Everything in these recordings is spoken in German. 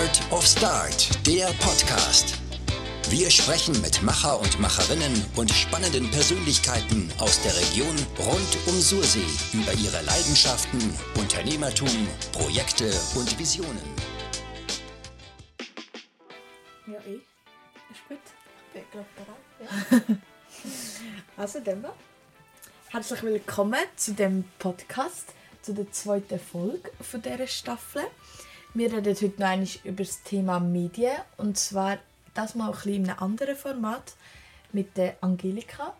Art of Start, der Podcast. Wir sprechen mit Macher und Macherinnen und spannenden Persönlichkeiten aus der Region rund um Sursee über ihre Leidenschaften, Unternehmertum, Projekte und Visionen. Ja, ich. Ist gut. Ich bin bereit. Ja. also, mal. Herzlich willkommen zu dem Podcast, zu der zweiten Folge von dieser Staffel. Wir reden heute noch einmal über das Thema Medien und zwar das mal ein bisschen in einem anderen Format mit der Angelika,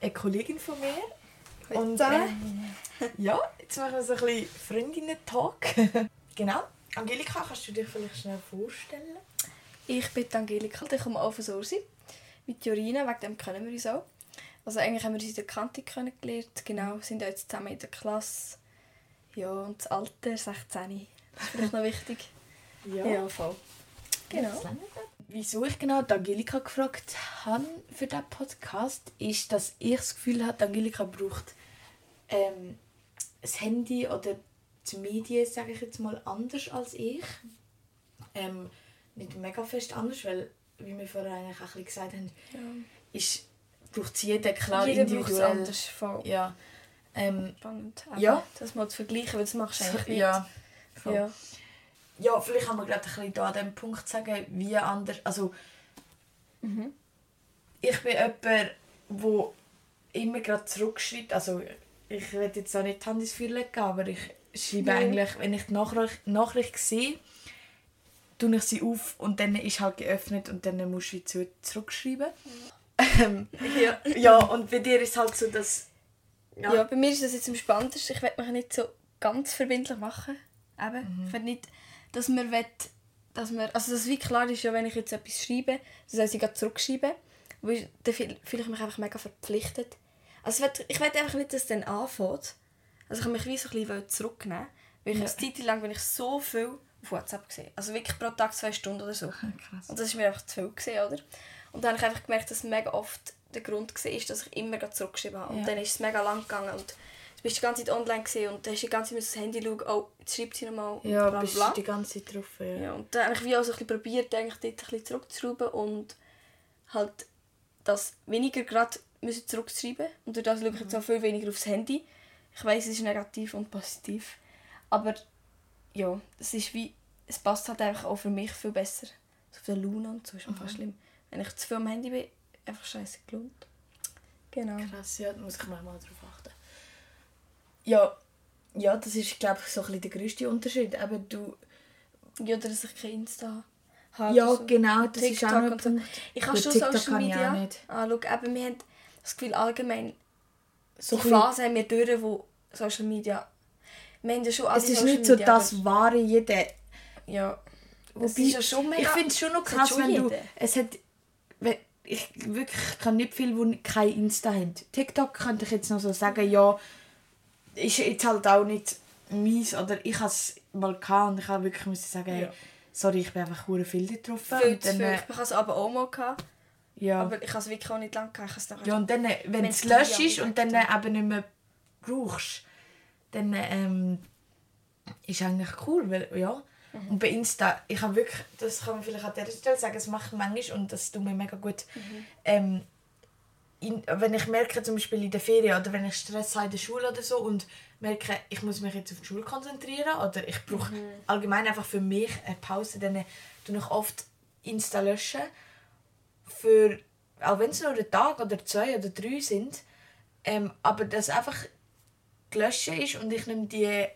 eine Kollegin von mir. Und äh, ja, jetzt machen wir so ein bisschen Freundinnen-Talk. genau. Angelika, kannst du dich vielleicht schnell vorstellen? Ich bin Angelika, ich komme auch von Sursi. Mit Jorina, wegen dem kennen wir uns auch. Also eigentlich haben wir uns in der Kante kennengelernt, genau, sind auch jetzt zusammen in der Klasse. Ja, und das Alter, 16. Das ist vielleicht noch wichtig. Ja, voll. Genau. Wieso ich genau die Angelika gefragt habe für diesen Podcast, ist, dass ich das Gefühl habe, Angelika braucht ähm, das Handy oder die Medien, sage ich jetzt mal, anders als ich. Ähm, nicht mega fest anders, weil, wie wir vorher eigentlich auch ein bisschen gesagt haben, Ja. ist, braucht jeder klar Jeder es individuell. anders, voll. Ja. Ähm, Spannend. Ja. Das mal zu vergleichen, weil das machst du eigentlich nicht. ja. Ja. Ja, vielleicht kann man gerade ein bisschen da an dem Punkt sagen, wie anders. Also, Mhm. ich bin jemand, der immer gerade zurückschreibt. Also, ich will jetzt auch nicht die Hand ins Feuer legen, aber ich schreibe Ja. eigentlich, wenn ich die Nachricht, Nachricht sehe, tue ich sie auf und dann ist halt geöffnet und dann musst du zu zurückschreiben. Ähm, Ja. ja, und bei dir ist es halt so, dass... Ja. bei mir ist das jetzt am spannendsten. Ich will mich nicht so ganz verbindlich machen. Eben. Mhm. Ich nicht, dass man will, dass man, also dass wie klar ist, ja, wenn ich jetzt etwas schreibe, dann soll ich gerade zurückschreiben. Ich, dann fühl- fühle ich mich einfach mega verpflichtet. Also ich will, ich will einfach nicht, dass es dann anfängt. Also ich habe mich wie so ein bisschen zurücknehmen weil ich Ja. eine Zeit lang bin ich so viel auf WhatsApp gesehen. Also wirklich pro Tag zwei Stunden oder so. Krass. Und das war mir einfach zu viel, gewesen, oder? Und dann habe ich einfach gemerkt, dass mega oft der Grund war, dass ich immer zurückgeschrieben habe. Und Ja. dann ist es mega lang gegangen und du bist die ganze Zeit online gewesen und hast die ganze Zeit das Handy schauen, oh, jetzt schreibt sie nochmal Ja, bla, bist bla. die ganze Zeit drauf. Ja. Ja, und dann habe ich wie auch so ein bisschen probiert, eigentlich dort ein bisschen zurückzuschrauben und halt das weniger gerade müssen zurückschreiben und durch das schaue ich jetzt auch viel weniger aufs Handy. Ich weiß, es ist negativ und positiv, aber ja, es ist wie, es passt halt einfach auch für mich viel besser. So auf der Luna und so ist einfach schlimm. Wenn ich zu viel am Handy bin, einfach scheiße gelohnt. Genau. Krass, ja, da muss ich manchmal darauf achten. Ja, ja, das ist, glaube ich, so ein bisschen der grösste Unterschied. Eben, du, Ja, oder dass ich kein Insta habe. ja, so. genau, das ist TikTok auch noch so. Ich habe schon TikTok Social kann ich Media. nicht. Ah, schau, eben, wir haben das Gefühl allgemein, So die Phase haben wir durch, wo Social Media... Wir haben ja schon alle es ist Social nicht so Media, das wahre jeder. aber- Ja. Wobei, ist ja ich finde es schon noch krass, schon wenn du... jeder. Es hat... wenn- Ich wirklich ich kann nicht viele, die kein Insta haben. TikTok könnte ich jetzt noch so sagen, ja, ist jetzt halt auch nicht meins. Oder ich habe es mal gehabt und ich habe wirklich müssen sagen, hey, Ja. sorry, ich bin einfach hure viel getroffen. Viel zu viel. äh, Ich habe es aber auch mal gehabt, ja. aber ich habe es wirklich auch nicht lange gehabt. Ich Ja, und dann, äh, wenn du es löschst und dann äh, eben nicht mehr brauchst, dann ähm, ist eigentlich cool, weil, ja. Mhm. Und bei Insta, ich habe wirklich, das kann man vielleicht an dieser Stelle sagen, es macht manchmal und das tut mir mega gut, Mhm. ähm, in, wenn ich merke, zum Beispiel in der Ferien oder wenn ich Stress habe in der Schule oder so und merke, ich muss mich jetzt auf die Schule konzentrieren oder ich brauche Mhm. allgemein einfach für mich eine Pause, dann tue ich oft Insta löschen für, auch wenn es nur ein Tag oder zwei oder drei sind, ähm, aber dass einfach gelöscht ist und ich nehme die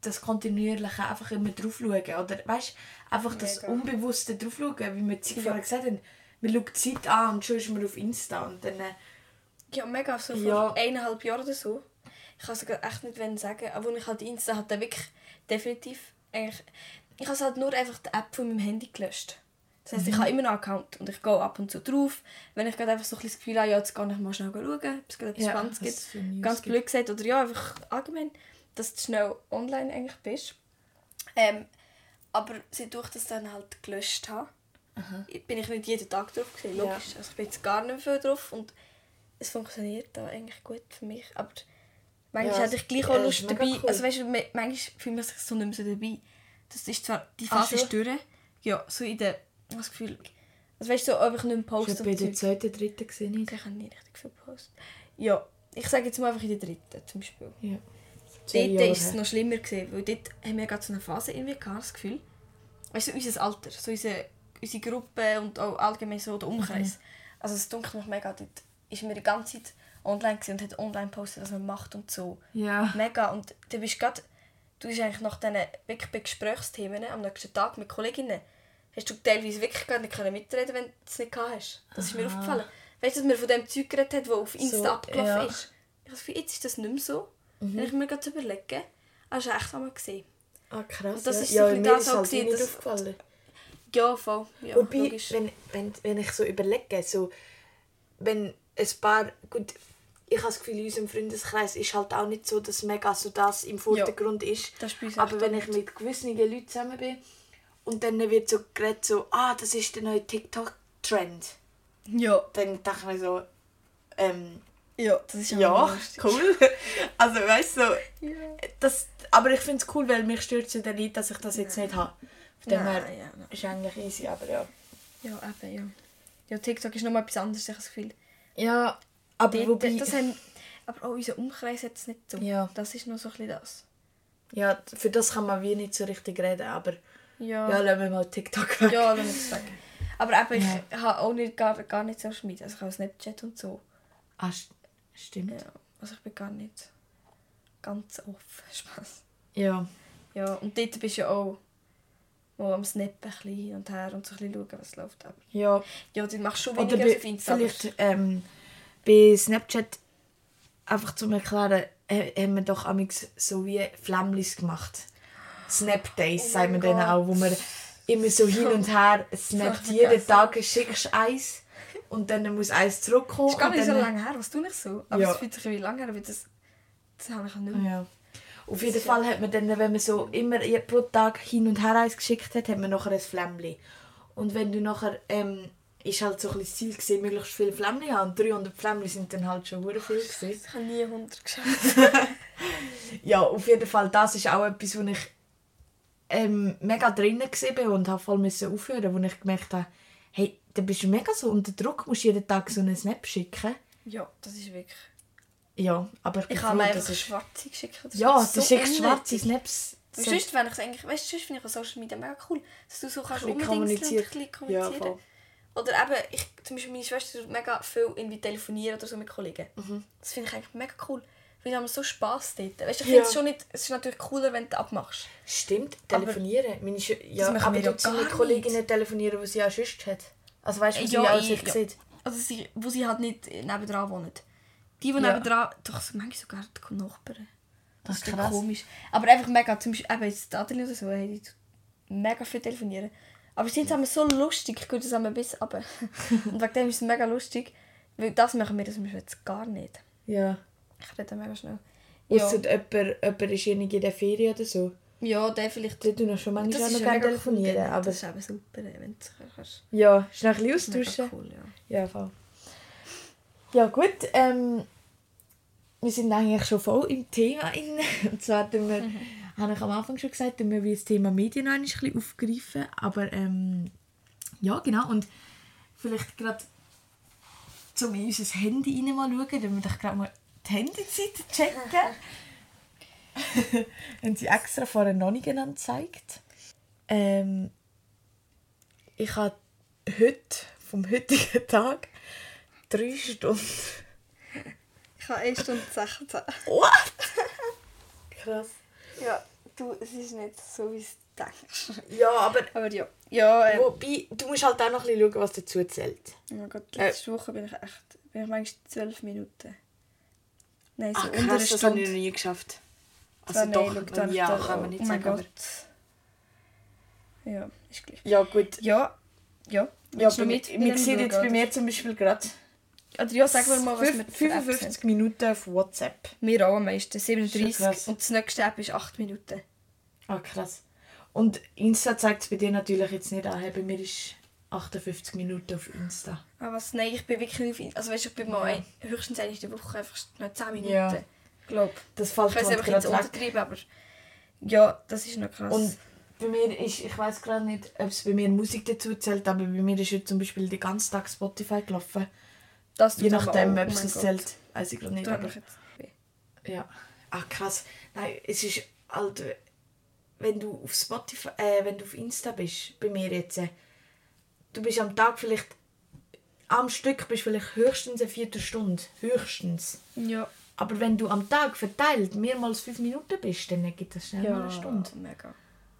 das kontinuierliche einfach immer drauf schauen. Oder weißt einfach das Mega. Unbewusste drauf schauen, wie wir vorher gesagt haben. Man schaut die Zeit an und schon ist man auf Insta und dann... Äh, Ja, mega. So vor Ja. eineinhalb Jahren oder so. Ich kann es gerade echt nicht sagen. Aber ich halt Insta hatte, wirklich definitiv eigentlich... Ich habe halt nur einfach die App von meinem Handy gelöscht. Das heisst, ich habe immer noch einen Account und ich gehe ab und zu drauf. Wenn ich gerade einfach so ein das Gefühl habe, ja, jetzt kann ich mal schnell schauen, ob es gerade etwas Ja, Spannendes gibt. Ganz blöd gesagt. Oder ja, einfach allgemein, dass du schnell online eigentlich bist. Ähm, aber dadurch, dass ich dann halt gelöscht habe, bin ich nicht jeden Tag drauf gewesen, Ja. logisch. Also ich bin jetzt gar nicht mehr viel drauf und es funktioniert da eigentlich gut für mich. Aber manchmal Ja, hätte ich gleich ja, auch Lust dabei. cool. Also weißt du, manchmal fühlt man sich so nicht mehr so dabei. Das ist zwar, die Phase ist durch, ja, so in der, ich habe das Gefühl, also weißt du, so einfach nicht mehr Ich posten. war bei der zweiten, dritten gesehen. Ich habe nicht richtig viel gepostet. Ja, ich sage jetzt mal einfach in der dritten zum Beispiel. Ja. Dort ist es noch schlimmer gewesen, weil dort haben wir gerade so eine Phase irgendwie gehabt, das Gefühl. Weißt du, unser Alter, so unsere, unsere Gruppe und auch allgemein so der Umkreis. Mhm. Also es dunkelt mich mega, dort ist mir die ganze Zeit online und hat online gepostet, was man macht und so. Ja. Mega. Und du bist gerade, du bist eigentlich nach diesen wirklich bei Gesprächsthemen am nächsten Tag mit Kolleginnen, hast du teilweise wirklich gar nicht können mitreden wenn du es nicht gehabt hast. Das ist mir Aha. aufgefallen. Weißt du, dass man von dem Zeug geredet hat, das auf Insta So, abgelaufen ja. ist? Ich Gefühl, jetzt ist das nicht mehr so. Mhm. Wenn ich mir gerade überlege, hast du echt einmal gesehen. Ah, krass. Und das ja. ist so ja, ein bisschen mir das ist auch halt gewesen, nicht dass- aufgefallen. Ja, voll. Ja, Wobei, logisch. wenn, wenn, wenn ich so überlege, so, wenn ein paar, gut, ich habe das Gefühl, in unserem Freundeskreis ist halt auch nicht so, dass mega so das im Vordergrund ist. Das ist Aber wenn ich mit gewissen Leuten zusammen bin und dann wird so geredet, so, ah, das ist der neue TikTok-Trend, Ja, dann dachte ich mir so, ähm, ja, das ist ja, lustig. cool. also weißt du, so, Ja. das, aber ich finde es cool, weil mich stört es ja dann nicht, dass ich das jetzt nicht habe. Von dem her ja, nein. ist eigentlich easy, aber ja. Ja, eben, ja. Ja, TikTok ist nochmal etwas anderes, ich habe das Gefühl. Ja, aber Dort, wobei... das haben, aber auch unser Umkreis hat es nicht so. Ja. Das ist noch so ein bisschen das. Ja, für das kann man wie nicht so richtig reden, aber Ja, ja, lassen wir mal TikTok weg. ja lass mich das weg. Aber eben, Ja. ich habe auch nicht, gar, gar nicht Social Media. Also ich habe Snapchat und so. Ah, st- stimmt. Ja, also ich bin gar nicht ganz offen. Spaß. Ja. Ja, und dort bist du ja auch mal am Snappen ein hin und her und so ein bisschen schauen, was läuft. Aber Ja. ja, du machst schon Oder weniger bei, Insta. aber- vielleicht ähm, bei Snapchat, einfach zum Erklären, äh, haben wir doch amix so wie Flammlis gemacht. Snap Days, Oh sagen wir denen auch, wo wir immer so hin und her snappt. Jeden. Tag schickst du eins und dann muss eins zurückkommen. Das ist gar nicht so lange her, was du nicht so. Aber Ja. es fühlt sich wie lange her, weil das, das habe ich auch nicht mehr. Ja. Auf jeden Fall hat man dann, wenn man so immer pro Tag hin und her eins geschickt hat, hat man nachher ein Flämmchen. Und wenn du nachher, ähm, ist halt so ein bisschen das Ziel gewesen, möglichst viele Flämmchen haben. Und 300 Flämmchen sind dann halt schon hure viel gewesen. Ich habe nie 100 geschafft. Ja, auf jeden Fall, das ist auch etwas, wo ich ähm, mega drinnen war und habe voll müssen aufhören, wo ich gemerkt habe, hey, da bist du mega so unter Druck, musst jeden Tag so einen Snap schicken. ja, das ist wirklich... Ja, aber ich Ich habe einfach es... schwarze geschickt. Das Ja, ist du schickst schwarze. Snaps. Und sonst, wenn ich es eigentlich, weißt du, sonst finde ich Social Media mega cool, dass du so kannst unbedingt ein Ja, kommunizieren. voll. oder eben, ich, zum Beispiel meine Schwester tut mega viel irgendwie telefonieren oder so mit Kollegen. Mhm. Das finde ich eigentlich mega cool. Weil wir haben so Spass dort. Weißt, du, ich Ja. finde es schon nicht, es ist natürlich cooler, wenn du abmachst. Stimmt, Aber- telefonieren. Meine Schö- ja, aber ja tut sie mit Kolleginnen telefonieren, die sie auch sonst hat. Also weißt du, wo sie Ja, ich- sich ja. sieht. Also sie, wo sie halt nicht nebendran wohnen. Die, die Ja. nebendran, doch manchmal sogar die Nachbarn. Das, Das ist krass. komisch. Aber einfach mega, zum Beispiel eben jetzt Adeline oder so, hey, die mega viel telefonieren. Aber sie sind so lustig, ich gehe zusammen bis runter. Und wegen dem ist es mega lustig. Weil das machen wir das zum Beispiel jetzt gar nicht. Ja. Ich rede mega schnell. Ausser Ja, jemand, jemand ist irgendwie in der Ferien oder so. ja der vielleicht... Die tun auch schon manchmal auch noch gerne telefonieren. Cool, aber das ist eben super, wenn du kannst. ja, schnell ein bisschen Das austauschen. cool, ja. Ja, voll. Ja gut, ähm, wir sind eigentlich schon voll im Thema inne. Und zwar tun wir, habe ich am Anfang schon gesagt, tun wir wie das Thema Medien ein bisschen aufgreifen. Aber ähm, ja, genau. Und vielleicht gerade zum in unser Handy rein mal schauen, dann wir doch gerade mal die Handyzeit checken. Haben sie extra vorher noch nicht genannt gezeigt. Ähm, ich habe heute, vom heutigen Tag, drei Stunden. Ich habe 1 Stunde 16. What? Krass. Ja, du, es ist nicht so, wie du denkst. Ja, aber Aber ja. Ja, ähm, wobei, du musst halt auch noch ein bisschen schauen, was dazu zählt. oh mein Gott, Äh. letzte Woche bin ich echt, bin ich manchmal 12 Minuten. Nein, so Ach unter krass, das habe ich noch nie geschafft. Also nein, doch, schau, dann- ja, dann- kann man nicht oh sagen. Aber... Gott. Ja, ist gleich. Ja gut. Ja, ja. Ja, bei, mir sehen jetzt bei mir zum Beispiel gerade Oder ja, sag mir mal, was wir fünf- für Apps 55 Minuten auf WhatsApp. Wir auch am meisten, Schon 37. krass. Und das nächste App ist 8 Minuten. Ah, krass. Und Insta zeigt es bei dir natürlich jetzt nicht an. Bei mir ist 58 Minuten auf Insta. Aber was, nein, ich bin wirklich nicht auf Insta. Also weißt du, ich bin mal Ja. ein, höchstens in der Woche einfach nur 10 Minuten. Ja. Glaub. Das Ich fällt weiß halt einfach jetzt gerade weg. untertrieben, aber ja, das ist noch krass. Und bei mir ist, ich weiß gerade nicht, ob es bei mir Musik dazu zählt, aber bei mir ist heute zum Beispiel den ganzen Tag Spotify gelaufen. Das Je aber nachdem, auch. ob Oh es das Gott. zählt, weiß ich gerade nicht. Aber, ja. Ah, krass. Nein, es ist halt, wenn du auf Spotify, äh, wenn du auf Insta bist, bei mir jetzt, äh, du bist am Tag vielleicht, am Stück bist vielleicht höchstens eine Viertelstunde. Höchstens. Ja. Aber wenn du am Tag verteilt mehrmals fünf Minuten bist, dann gibt das schnell mal eine Stunde. mega.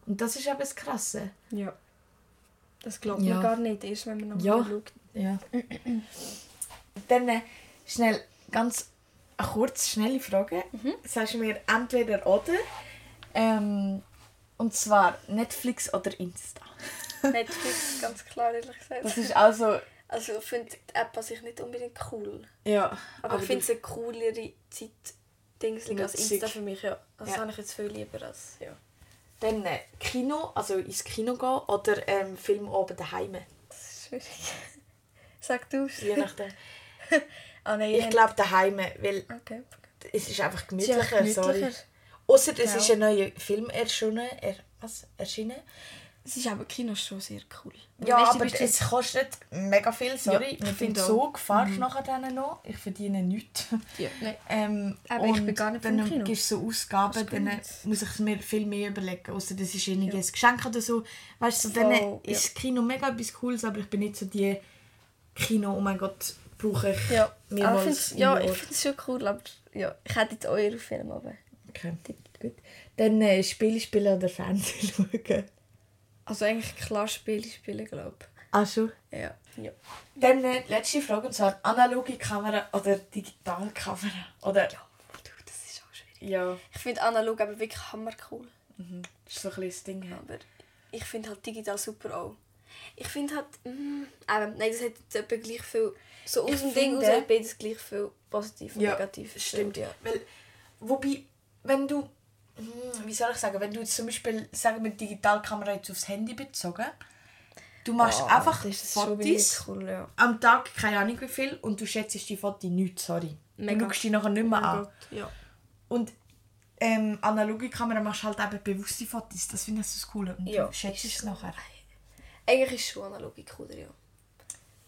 Und das ist eben das Krasse. Ja. Das glaubt Ja. man gar nicht, erst wenn man noch Ja. mal schaut. Ja. Dann äh, schnell, ganz eine kurze, schnelle Frage. Sagst du mir entweder oder? Ähm, und zwar Netflix oder Insta. Netflix, ganz klar, ehrlich gesagt. Das ist also. Also ich finde die App an sich nicht unbedingt cool. Ja. Aber, ich finde es eine coolere Zeit-Dingsling als Nutzung. Insta für mich, ja. Das Ja. habe ich jetzt viel lieber als, ja. Dann äh, Kino, also ins Kino gehen oder ähm, Film oben daheim. Das ist schwierig. Sag du es. Je nachdem. Ah nein, Ich glaube daheim, weil Okay. es ist einfach Es ist gemütlicher. Sorry. gemütlicher. Außer es Genau. ist ein neuer Film erschienen. Er, was? Erschienen? Es ist aber Kino schon sehr cool. Ja, Weißt du, aber du- es kostet mega viel, sorry. Ja, ich Mit dem. Zug fahrst du nachher dann noch. Ich verdiene nichts. Ja. Ähm, Aber ich bin gar nicht dann Kino. gibst du so Ausgaben, dann muss ich es mir viel mehr überlegen. Außer das ist irgendwie ein Geschenk oder so. Weißt du, so, dann ja. ist das Kino mega etwas Cooles, aber ich bin nicht so die Kino, oh mein Gott, brauche ich Ja, ich mehrmals find's, im ja, ich finde es schon cool, aber ja, ich hätte jetzt euren Film aber. Okay, gut. Dann äh, Spiele spielen oder Fernsehen schauen. Also eigentlich klar Spiele spielen, glaube Ah, schon? ich. Ja. ja. Dann äh, letzte Frage, und zwar analoge Kamera oder Digitalkamera? Oder... Du, das ist auch schwierig. Ja, Ich finde analog aber wirklich hammer cool. das ist so ein bisschen das Ding. ja. Aber ich finde halt digital super auch. Ich finde halt, mm, eben, nein, das hat jetzt etwa gleich viel, so aus dem Ding finde- raus beides gleich viel positiv und Ja, negativ. Stimmt, ja. Weil, wobei, wenn du, hm, wie soll ich sagen, wenn du jetzt zum Beispiel, sagen wir, die Digitalkamera jetzt aufs Handy bezogen, du machst Ah, einfach Fotos cool, ja. am Tag, keine Ahnung wie viel, und du schätzt die Fotos nicht, sorry. Mega. Du schaust die nachher nicht mehr Oh mein an. Ja. Und ähm, analoge Kamera machst halt eben bewusste Fotos, das finde ich so das Coole. Und Ja, du schätzt es nachher. Eigentlich ist schon analoge cooler, ja.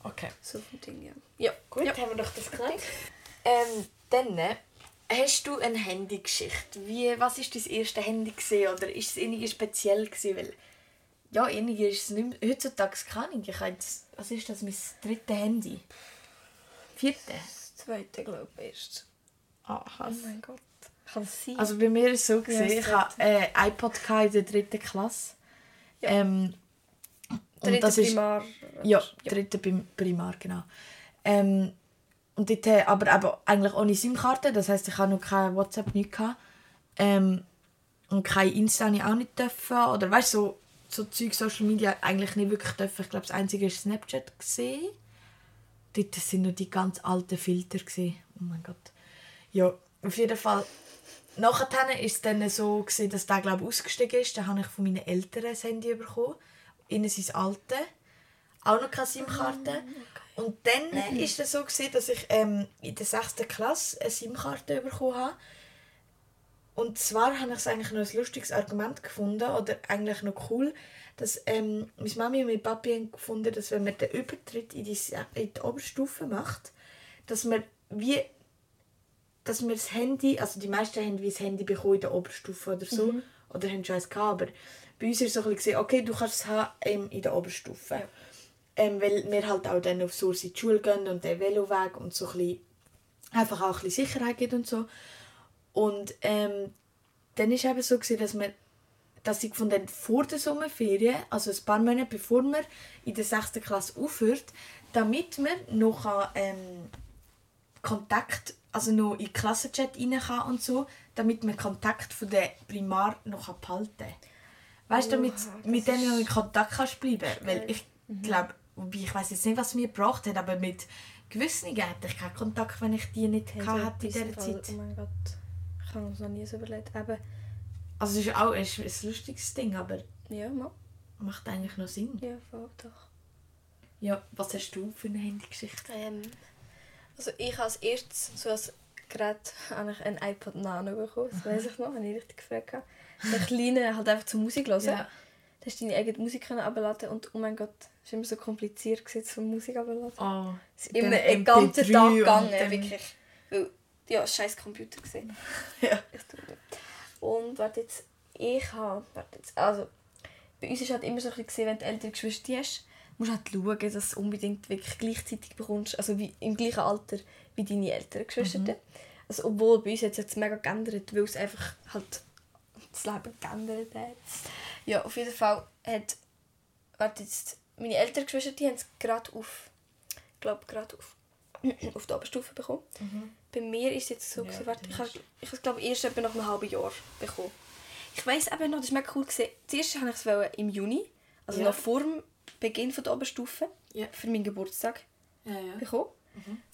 Okay. So vom Ding, ja. Ja, Gut, ja. haben wir doch das geklärt. ähm, dann äh, hast du eine Handygeschichte. Wie, was ist dein erste Handy gewesen? oder ist es irgendwie speziell gewesen? Weil ja, irgendwie ist es nicht mehr, heutzutage keine Ahnung. Ich habe jetzt, was ist das, mein drittes Handy? Vierte? Das zweite, glaube ich, erst. Ah, Oh mein Gott. Kann es sein? Also bei mir ist es so gesehen, das ich hatte äh, iPod gehabt in der dritten Klasse. Ja. Ähm, Dritte und das ist Primar. Ja, dritte Prim- Primar, genau. Ähm, und dort, äh, aber eben eigentlich ohne SIM-Karte, das heisst, ich habe noch kein WhatsApp, nichts gehabt. Ähm, und kein Insta ich auch nicht dürfen. Oder weißt du, so, so Zeug, Social Media eigentlich nicht wirklich dürfen. Ich glaube, das einzige war Snapchat. Gewesen. Dort sind noch die ganz alten Filter. Gewesen. Oh mein Gott. Ja, auf jeden Fall. Nachher war es dann so, gewesen, dass der glaube ich, ausgestiegen ist. Dann habe ich von meinen Eltern ein Handy bekommen. Ihnen sein alte. Auch noch keine SIM-Karte. Und dann war es dann so, gewesen, dass ich ähm, in der 6. Klasse eine SIM-Karte bekommen habe. Und zwar habe ich es eigentlich noch ein lustiges Argument gefunden, oder eigentlich noch cool, dass ähm, meine Mami und mein Papi haben gefunden, dass wenn man den Übertritt in die, in die Oberstufe macht, dass man wie dass wir das Handy, also die meisten haben wie das Handy bekommen in der Oberstufe oder so, oder haben schon eins gehabt, aber bei uns ist es so ein bisschen, okay, du kannst es haben ähm, in der Oberstufe. Ähm, weil wir halt auch dann auf Source in die Schule gehen und den Veloweg und so ein bisschen, einfach auch ein bisschen Sicherheit gibt und so. Und ähm, dann war es eben so, gewesen, dass, wir, dass ich gefunden vor der Sommerferien, also ein paar Monate bevor man in der 6. Klasse aufhört, damit man noch ähm, Kontakt, also noch in den Klassenchat rein kann und so, damit man Kontakt von der Primar noch behalten kann. Weißt du, damit Oha, mit denen in ist Kontakt kannst bleiben Weil ich glaube, wobei ich weiß jetzt nicht, was mir gebracht hat, aber mit gewissen hätte ich keinen Kontakt, wenn ich die nicht Hey, hätte in dieser Fall, Zeit. Oh mein Gott. Ich habe mir das noch nie so überlegt. Eben, Also es ist auch ein, ein lustiges Ding, aber ja, mal. macht eigentlich noch Sinn. Ja, voll doch. Ja, was hast du für eine Handygeschichte? Ähm, also ich als erstes, so als Gerät, habe ich ein iPod Nano bekommen. Das weiß ich noch, habe ich richtig gefragt. Der kleine halt einfach zur Musik hören. Ja. Da hast du deine eigene Musik abladen und oh mein Gott, es war immer so kompliziert, gewesen, so Musik abladen. Oh, Es ist immer einen ganzen MP3 Tag gegangen, wirklich. Weil, ja, scheiß Computer gesehen. Ja. Ich tue das. Und warte jetzt, ich habe, warte jetzt, also, bei uns ist halt immer so ein bisschen gesehen, wenn du ältere Geschwister hast, musst du halt schauen, dass du unbedingt wirklich gleichzeitig bekommst, also wie, im gleichen Alter wie deine älteren Geschwister. Mhm. Also, obwohl bei uns hat es jetzt mega geändert, weil es einfach halt das Leben geändert hat. Ja, auf jeden Fall hat, warte jetzt, meine älteren Geschwister, die haben es gerade auf, ich glaube gerade auf, auf die Oberstufe bekommen. Bei mir ist es jetzt so, Ja, gewesen, warte, ich habe ich habe es glaube erst etwa nach einem halben Jahr bekommen. Ich weiss eben noch, das war mega cool. Gewesen. Zuerst wollte ich es im Juni, also Ja. noch vor dem Beginn von der Oberstufe, Ja. für meinen Geburtstag Ja, bekommen.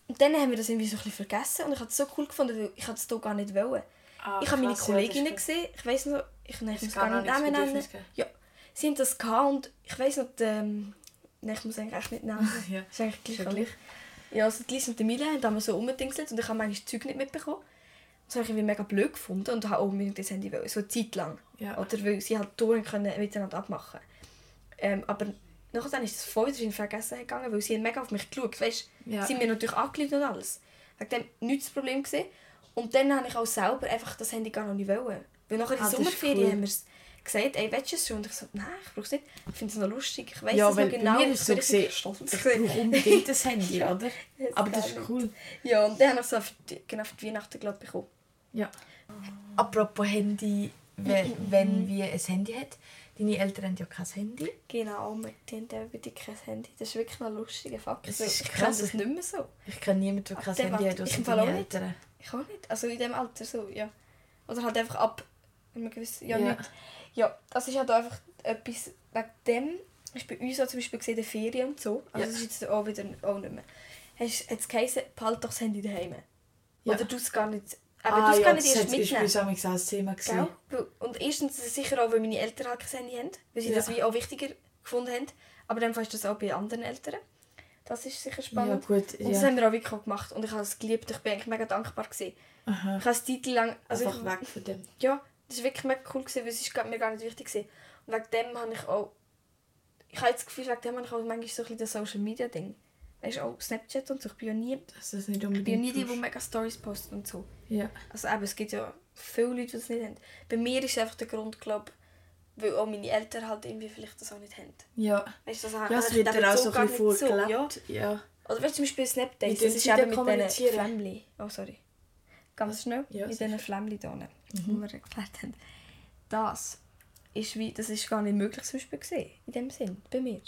Und dann haben wir das irgendwie so ein bisschen vergessen und ich habe es so cool gefunden, weil ich es hier gar nicht wollen. Ah, ich habe meine Kolleginnen gesehen, ich weiss noch, ich muss gar gar nicht Namen nennen. Ja, sie haben das gehabt und ich weiss noch, die, ähm, nein, ich muss eigentlich echt nicht nennen. Ja. ist eigentlich gleich. Ist ja oder? gleich. Ja, also die Lies und die Mila haben da mal so rumgedingselt und ich habe manchmal das Zeug nicht mitbekommen. Das habe ich irgendwie mega blöd gefunden und habe unbedingt das Handy wollen, so eine Zeit lang. Ja. Oder weil sie halt Touren können miteinander abmachen ähm, Aber nachher dann ist das voll wieder in Vergessen gegangen, weil sie mega auf mich geschaut. Weißt, Ja. Sie haben mir natürlich angelegt und alles. Wegen dem nichts das Problem gesehen. Und dann habe ich auch selber einfach das Handy gar noch nicht wollen. Weil nachher in Ah, Sommerferien cool. haben wir es gesagt, ey, willst du es schon? Und ich so, nein, ich brauche es nicht. Ich finde es noch lustig. Ich weiss Ja, es weil noch genau. ist es so Ich gesehen, ich brauche unbedingt das Handy, oder? Das Aber das ist cool. Ja, und dann habe ich es so für die, genau für die Weihnachten glaub, bekommen. Ja. Apropos Handy, wenn, wenn wir ein Handy hat, deine Eltern haben ja kein Handy. Genau, mit denen haben wir kein Handy. Das ist wirklich ein lustiger Fakt. Es ist ich kenne das nicht mehr so. Ich kenne niemanden, der kein Handy Welt- hat, außer deine nicht. Eltern. Ich auch nicht. Also in dem Alter so, ja. Oder halt einfach ab einem gewissen... Ja, Ja. Nicht. ja das ist halt einfach etwas... Wegen dem ist bei uns auch zum Beispiel gesehen, die Ferien und so. Also Ja. das ist jetzt auch wieder auch nicht mehr. Hast hat es geheißen, behalt doch das Handy daheim. Ja. Oder du es gar nicht... Aber ah, du es ja, das erst hat- ist mitnehmen. bei uns auch ein Thema. Weil- Und erstens ist sicher auch, weil meine Eltern halt kein Handy haben, weil sie Ja. das wie auch wichtiger gefunden haben. Aber dann ist das auch bei anderen Eltern. Das ist sicher Ja, spannend. gut. Und das Ja. haben wir auch wirklich gemacht und ich habe es geliebt. Ich bin eigentlich mega dankbar gewesen. Aha. Ich habe es Zeit lang... Also Einfach ich, weg von dem. Ja, das war wirklich mega cool, gewesen, weil es mir gar nicht wichtig gewesen. Und wegen dem habe ich auch... Ich habe jetzt das Gefühl, wegen dem habe ich auch manchmal so ein bisschen das Social Media Ding. Weißt auch Snapchat und so. Ich bin ja nie, das nicht ich bin ja nie die, die mega Stories posten und so. Ja. Also eben, es gibt ja viele Leute, die das nicht haben. Bei mir ist einfach der Grund, glaube weil auch meine Eltern halt irgendwie vielleicht das auch nicht haben. Ja. Weißt du, das Ja, es wird dir auch so ein bisschen vorgelebt. ja. Ja. Oder weißt du, zum Beispiel Snapdates, Wie das ist eben mit diesen? Flämmchen. Oh, sorry. Ganz schnell. Ja, mit diesen Flämmchen hier, die wir erklärt haben. Das ist, wie, das ist gar nicht möglich zum Beispiel gesehen, in dem Sinn, bei mir.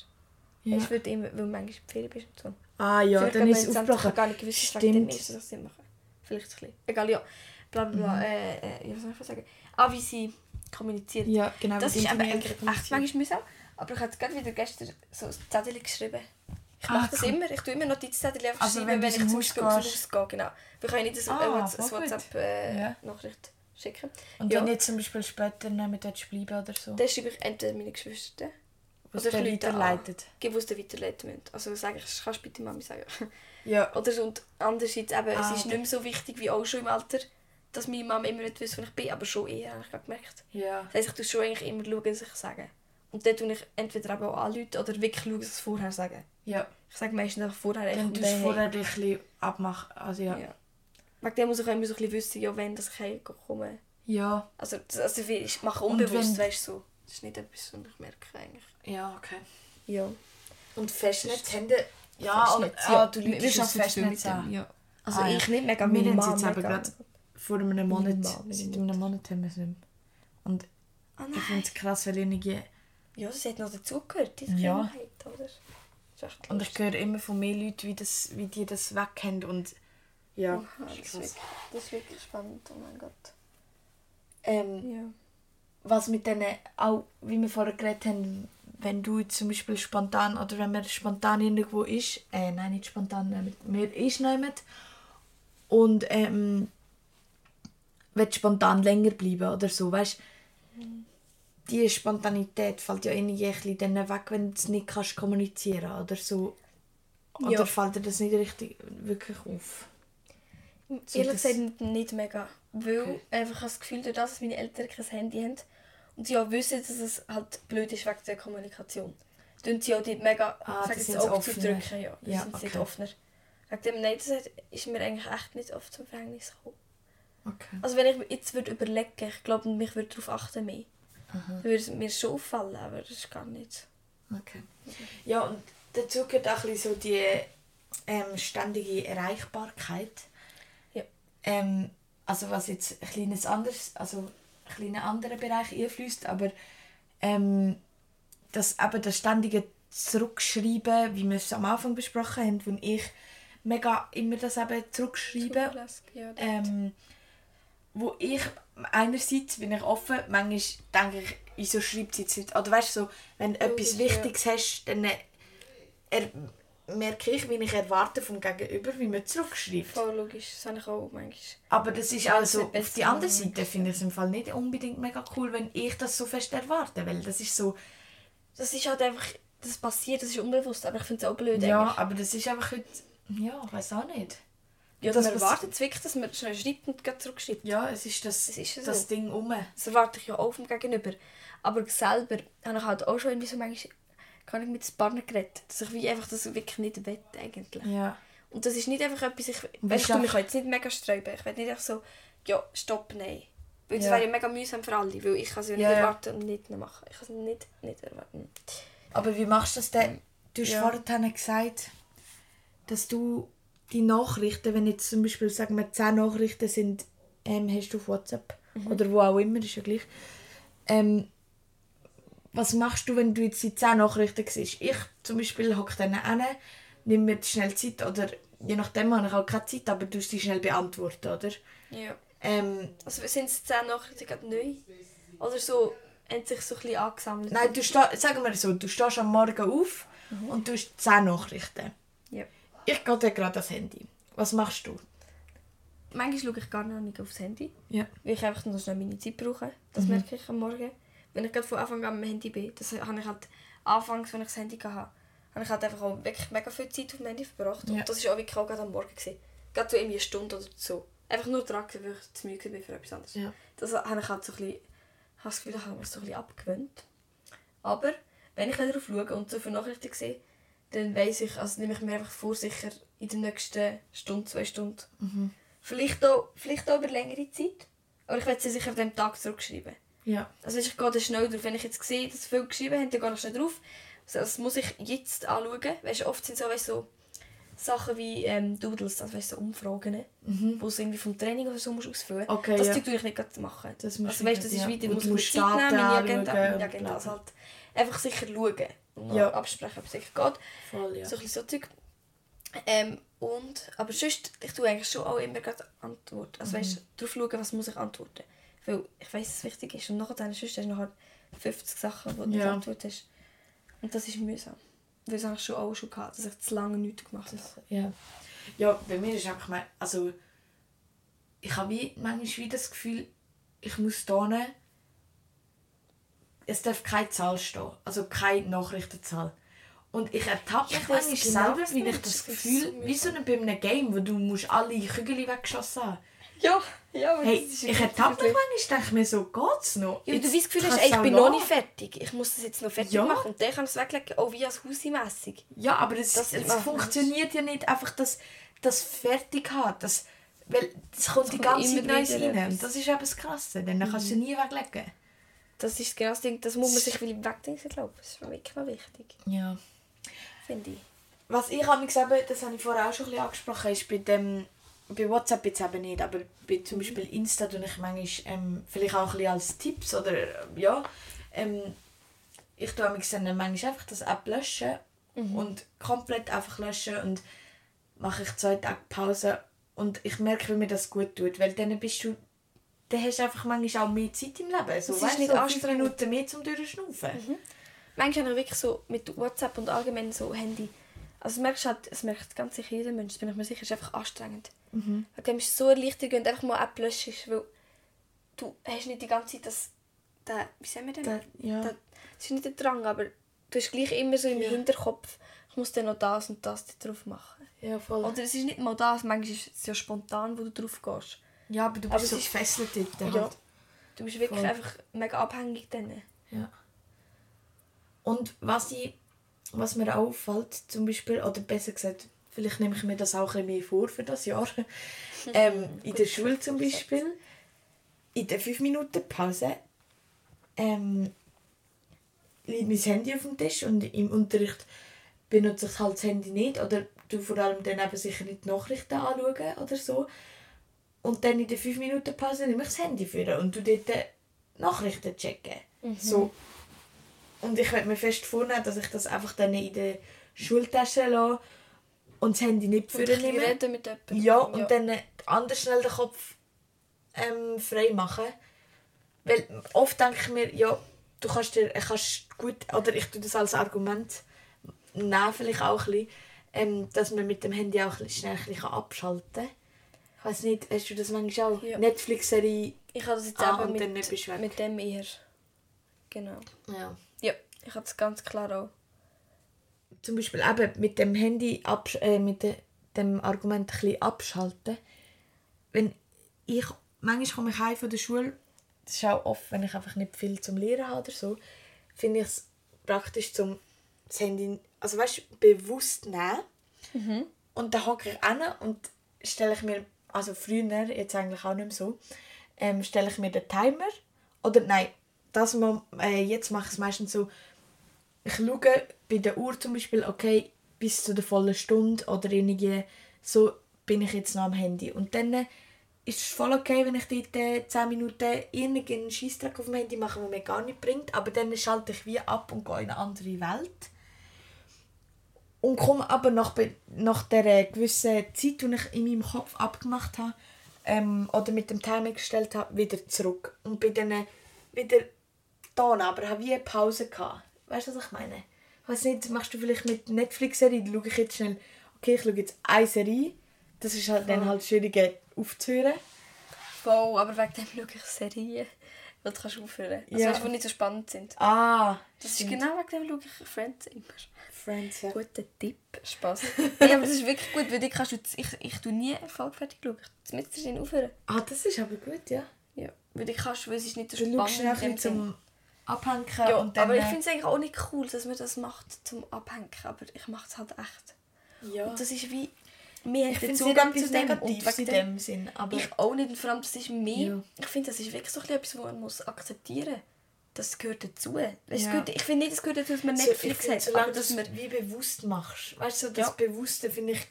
Ja. Weil du immer, weil du manchmal in die Ferien bist und so. Ah ja, Vielleicht dann ist es Ich aufgebrochen. gar nicht gewusst, Stimmt. ist, dass sie machen. Vielleicht ein bisschen. Egal, ja. Bla bla bla. Äh, äh, ja, was soll ich sagen? Ah, wie sie kommunizieren. Ja, genau. das ist eben Eltern echt manchmal mühsam. Aber ich habe gerade wieder gestern so ein Zettel geschrieben. Ich Ah, mache das cool. immer. Ich tue immer Notizzettel einfach Also, schreiben, wenn wenn, ich zum zum Haus Beispiel gehe. Genau. Wir können nicht eine Ah, ah, gut. WhatsApp-Nachricht äh, Ja. Schicken. Und Ja. wenn jetzt zum Beispiel später nicht mehr dort bleiben oder so, Dann schreibe ich entweder meine Geschwister was oder der Leute an. weiterleitet. die es dann weiterleiten müssen. Also sage ich, kannst du bitte Mami sagen. Ja. Oder so. Und andererseits eben, Ah, es ist nicht mehr so wichtig wie auch schon im Alter, dass meine Mama immer nicht weiß, wo ich bin, aber schon eher, habe ich gemerkt. Ja. Das heisst, ich tue schon eigentlich immer schauen, dass ich sage. Und dann tue ich entweder eben auch anrufen oder wirklich schauen, dass ich vorher sage. Ja. Ich sage meistens einfach vorher Dann tust du vorher dich ein bisschen abmachen. Also ja. Ja. Wegen dem muss ich auch immer so ein bisschen wissen, ja, wenn dass ich heimkomme. Ja. Also, das- also ich mache unbewusst, weißt du, so. Das ist nicht etwas, was ich merke eigentlich. Ja, okay. Ja. Und Festnetzhände? Ja, Festnetz, ah, du Wir lügst das arbeiten viel Festnetz an. ja. Also Ah, ja. ich nicht mega, Wir meine Mama jetzt eben gerade vor einem Monat, seit einem Monat haben wir es nicht mehr. Und Ah, ich finde es krass, weil irgendwie... Ja, das hat noch dazugehört, diese Ja. Kindheit, oder? Und ich höre immer von mehr Leuten, wie, das, wie die das wegkennen und... Ja, Aha, das ist wirklich, das ist wirklich spannend, oh mein Gott. Ähm, Ja. was mit denen, auch wie wir vorher geredet haben, wenn du jetzt zum Beispiel spontan, oder wenn man spontan irgendwo ist, äh, nein, nicht spontan, äh, wir ist jemand und ähm, will spontan länger bleiben oder so, weißt die Spontanität fällt ja irgendwie ein bisschen dann weg, wenn du es nicht kannst kommunizieren oder so. Oder Ja. fällt dir das nicht richtig wirklich auf? So Ehrlich gesagt nicht mega. Weil Okay. einfach ich habe das Gefühl, dadurch, dass meine Eltern kein Handy haben und sie auch wissen, dass es halt blöd ist wegen der Kommunikation. Tun sie auch die mega Ah, sagen sie aufzudrücken. offener. Ja, Ja, sind okay. offener. Wegen dem, nein, das ist mir eigentlich echt nicht oft zum Verhängnis gekommen. Okay. Also wenn ich jetzt würde überlegen, ich glaube, mich würde darauf achten mehr. Dann würde es mir schon auffallen, aber das ist gar nicht. Okay. Ja, und dazu gehört auch ein so die ähm, ständige Erreichbarkeit. Ja. Ähm, also was jetzt ein kleines anderes, also ein kleiner anderer Bereich einfließt, aber ähm, das eben das ständige Zurückschreiben, wie wir es am Anfang besprochen haben, wo ich mega immer das eben zurückschreibe Ja, ähm, wo ich einerseits bin ich offen, manchmal denke ich, wieso schreibt sie jetzt nicht? Oder weißt du, so, wenn du etwas ja. Wichtiges hast, dann er, merke ich, wie ich erwarte vom Gegenüber, wie man zurückschreibt. Voll logisch, das habe ich auch manchmal. Aber das ist Ja, auch das so, wird auf die andere. Seite finde ich es im Fall nicht unbedingt mega cool, wenn ich das so fest erwarte, weil das ist so, Das ist halt einfach, das passiert, das ist unbewusst, aber ich finde es auch blöd ja, eigentlich. aber das ist einfach heute, ja, ich weiß auch nicht. Ja, das man erwartet es wirklich, dass man schnell schreibt und gleich zurückschreibt. Ja, es ist das, Es ist so. das Ding um. Das erwarte ich ja auch vom Gegenüber. Aber selber habe ich halt auch schon irgendwie so manchmal kann ich mit den Partner geredet, dass ich wie einfach das wirklich nicht will eigentlich. Ja. Und das ist nicht einfach etwas, ich, weißt, du, auch- mich jetzt nicht mega sträuben. Ich will nicht einfach so, ja, stopp, nein. Weil das Ja. wäre ja mega mühsam für alle, weil ich kann es ja nicht Ja, erwarten und nicht machen. Ich kann es nicht, nicht erwarten. Aber wie machst du das denn? Du hast Ja. vorhin gesagt, dass du die Nachrichten, wenn jetzt zum Beispiel, sagen wir, 10 Nachrichten sind, ähm, hast du auf WhatsApp oder wo auch immer, ist ja gleich. Ähm, was machst du, wenn du jetzt die 10 Nachrichten siehst? Ich zum Beispiel hocke dann an, nimm mir schnell Zeit oder je nachdem habe ich auch keine Zeit, aber du sie schnell beantworten, oder? Ja. Ähm, Also sind es 10 Nachrichten gerade neu? Oder so, haben sich so ein bisschen angesammelt? nein, du sagen wir so, du stehst am Morgen auf und du hast 10 Nachrichten. Ja. Ich gehe dir gerade das Handy. Was machst du? Manchmal schaue ich gar noch nicht aufs Handy, Ja. weil ich einfach noch schnell meine Zeit brauche. Das merke ich am Morgen. Wenn ich gerade von Anfang an am Handy bin, das habe ich halt anfangs, wenn ich das Handy hatte, habe ich halt einfach auch wirklich mega viel Zeit auf dem Handy verbracht. Ja. Und das war auch wirklich auch gerade am Morgen. Gewesen. Gerade so irgendwie eine Stunde oder so. Einfach nur dran, weil ich zu müde bin für etwas anderes. Ja. Das habe ich halt so ein bisschen, habe das Gefühl, ich habe mir so ein bisschen abgewöhnt. Aber wenn ich dann darauf schaue und so viele Nachrichten sehe, dann weiss ich, also nehme ich mir einfach vor, sicher in den nächsten Stunde, zwei Stunden. Vielleicht, auch, vielleicht auch über längere Zeit. Aber ich werde sie sicher an diesem Tag zurückschreiben. Ja. Also ich gehe dann schnell drauf. Wenn ich jetzt sehe, dass viele geschrieben haben, dann gehe ich schnell drauf. Also das muss ich jetzt anschauen. Weißt, oft sind so, weißt, so Sachen wie ähm, Doodles, also weißt, so Umfragen, wo du irgendwie vom Training oder so musst ausfüllen musst. Okay, das ja. Tue ich nicht gerade machen. Das musst also weißt, das ist ja. wieder, muss ich Zeit nehmen, meine Agenda. genau. bla, Also halt einfach sicher schauen und Ja. absprechen, ob es sicher geht. Voll, ja. So ein bisschen so Zeug. Ähm, und, aber sonst, ich tue eigentlich schon auch immer gerade antworten. Also Mhm. weißt, darauf schauen, was muss ich antworten. Weil ich weiss, dass es wichtig ist. Und nachher dann, sonst hast du nachher 50 Sachen, die du nicht Ja. antwortet hast. Und das ist mühsam. Weil das habe ich schon auch schon gehabt, dass ich zu lange nichts gemacht habe. Ja. Ja, bei mir ist einfach mal, also ich habe wie manchmal wie das Gefühl, ich muss da es darf keine Zahl stehen, also keine Nachrichtenzahl. Und ich ertappe mich manchmal genau, selber, wie ich das Gefühl, wie so ein- bei einem Game, wo du musst alle Kügel weggeschossen haben. Ja, ja, aber Hey, das ist ich ertappe mich manchmal, denke mir so, geht's noch? Ja, weil du das Gefühl hast, ey, ich auch bin noch nicht fertig. Ich muss das jetzt noch fertig Ja. machen und dann kann ich es weglegen. Oh, wie als Hausi-mässig. Ja, aber es, Das macht funktioniert ja nicht einfach, dass das fertig hat. Das, weil es kommt die kommt ganze Zeit Neues rein. Und das ist eben das Krasse. Dann kannst du sie nie weglegen. Das ist genau das Ding, das muss man sich wegdenken, glaube ich. Das ist wirklich noch wichtig, Ja. finde ich. Was ich habe gesagt, das habe ich vorher auch schon ein bisschen angesprochen, ist bei dem bei WhatsApp jetzt eben nicht, aber bei zum Beispiel Insta tue ich manchmal ähm, vielleicht auch ein bisschen als Tipps oder äh, ja, ähm, ich tue dann manchmal einfach das App löschen und komplett einfach löschen und mache ich zwei Tage Pause und ich merke, wie mir das gut tut, weil dann bist du dann hast du einfach manchmal auch mehr Zeit im Leben. So, ist weißt, nicht so fünf. Minuten mehr zum Durchschnaufen. Manchmal habe ich wirklich so mit WhatsApp und allgemein so Handy. Also es merkst halt, es merkt ganz sicher jeder Mensch, das bin ich mir sicher, es ist einfach anstrengend. Mhm. Dem ist es so erleichternd, wenn du einfach mal App löschst, weil du hast nicht die ganze Zeit das, der, wie sagen wir denn? Der- ja. Der- Es ist nicht der Drang, aber du hast gleich immer so im Ja. Hinterkopf, ich muss dann noch das und das drauf machen. Ja, voll. Oder es ist nicht mal das, manchmal ist es ja spontan, wo du drauf gehst. Ja, aber du Aber bist es so gefesselt dort. Ja. Halt. Du bist wirklich Voll. einfach mega abhängig dann. Ja. Und was, ich, was mir auffällt, zum Beispiel, oder besser gesagt, vielleicht nehme ich mir das auch ein mehr vor für das Jahr, ähm, in der Schule zum Beispiel, in der 5 Minuten Pause, ähm, liegt mein Handy auf dem Tisch und im Unterricht benutze ich halt das Handy nicht oder du vor allem dann eben sicher nicht die Nachrichten anschauen oder so. Und dann in der 5 Minuten Pause nehme ich das Handy für und du dort Nachrichten checken. So. Und ich werde mir fest vornehmen, dass ich das einfach dann in der Schultasche lasse und das Handy nicht für nehme. reden mit jemandem. Ja, und dann äh, anders schnell den Kopf ähm, frei machen. Weil oft denke ich mir, ja, du kannst dir äh, kannst gut, oder ich tue das als Argument nehmen, vielleicht auch ein bisschen, ähm, dass man mit dem Handy auch schnell ein bisschen abschalten kann. Ich weiß nicht, hast du das manchmal auch? Ja. Netflix-Serie? Ich habe das jetzt Ah, eben mit, mit dem eher. Genau. Ja. Ja, ich habe das ganz klar auch. Zum Beispiel eben mit dem Handy absch äh, mit de dem Argument ein bisschen abschalten. Wenn ich manchmal komme ich heim von der Schule, das ist auch oft, wenn ich einfach nicht viel zum Lehren habe oder so, finde ich es praktisch zum das Handy, also weißt bewusst nehmen. Und dann hocke ich an und stelle ich mir, also früher, jetzt eigentlich auch nicht mehr so, ähm, stelle ich mir den Timer oder nein, das äh, jetzt mache ich es meistens so, ich schaue bei der Uhr zum Beispiel, okay, bis zu der vollen Stunde oder irgendwie so bin ich jetzt noch am Handy. Und dann äh, ist es voll okay, wenn ich dort äh, 10 Minuten irgendeinen Scheissdreck auf dem Handy mache, der mir gar nicht bringt. Aber dann schalte ich wie ab und gehe in eine andere Welt. Und komme aber nach, nach der gewissen Zeit, die ich in meinem Kopf abgemacht habe, ähm, oder mit dem Timer gestellt habe, wieder zurück. Und bin dann äh, wieder da, aber habe wie eine Pause gehabt. Weißt du, was ich meine? Ich weiß nicht, machst du vielleicht mit Netflix-Serie, schaue ich jetzt schnell, okay, ich schaue jetzt eine Serie, das ist halt dann halt schwierig aufzuhören. Voll, aber wegen dem schaue ich Serien. Weil du kannst aufhören. Also Ja. weißt, die nicht so spannend sind. Ah, Das ist stimmt. genau wegen dem schaue ich Friends immer. Friends, ja. Guter Tipp. Spaß. Nein, aber das ist wirklich gut, weil ich, kannst du, ich, ich tue nie eine Folge fertig schauen. Ich drin aufhören. Ah, das ist aber gut, ja. Ja. Weil ich kannst, weil es ist nicht so Du spannend. schaust dem bisschen Sinn. zum Abhängen Ja, und dann... aber ich äh, finde es eigentlich auch nicht cool, dass man das macht zum Abhängen. Aber ich mache es halt echt. ja. Und das ist wie... Wir ich finde es nicht etwas zu dem. Und Negatives in dem, Sinn, aber... ich auch nicht. Und vor allem, das ist mehr... Ja. Ich finde, das ist wirklich so ein bisschen etwas, was man muss akzeptieren muss. Das gehört dazu. Es Ja. gehört, ich finde nicht, es gehört dazu, dass man So, Netflix finde, hat. solange dass man... wie bewusst machst. Weißt du, das Ja. Bewusste finde ich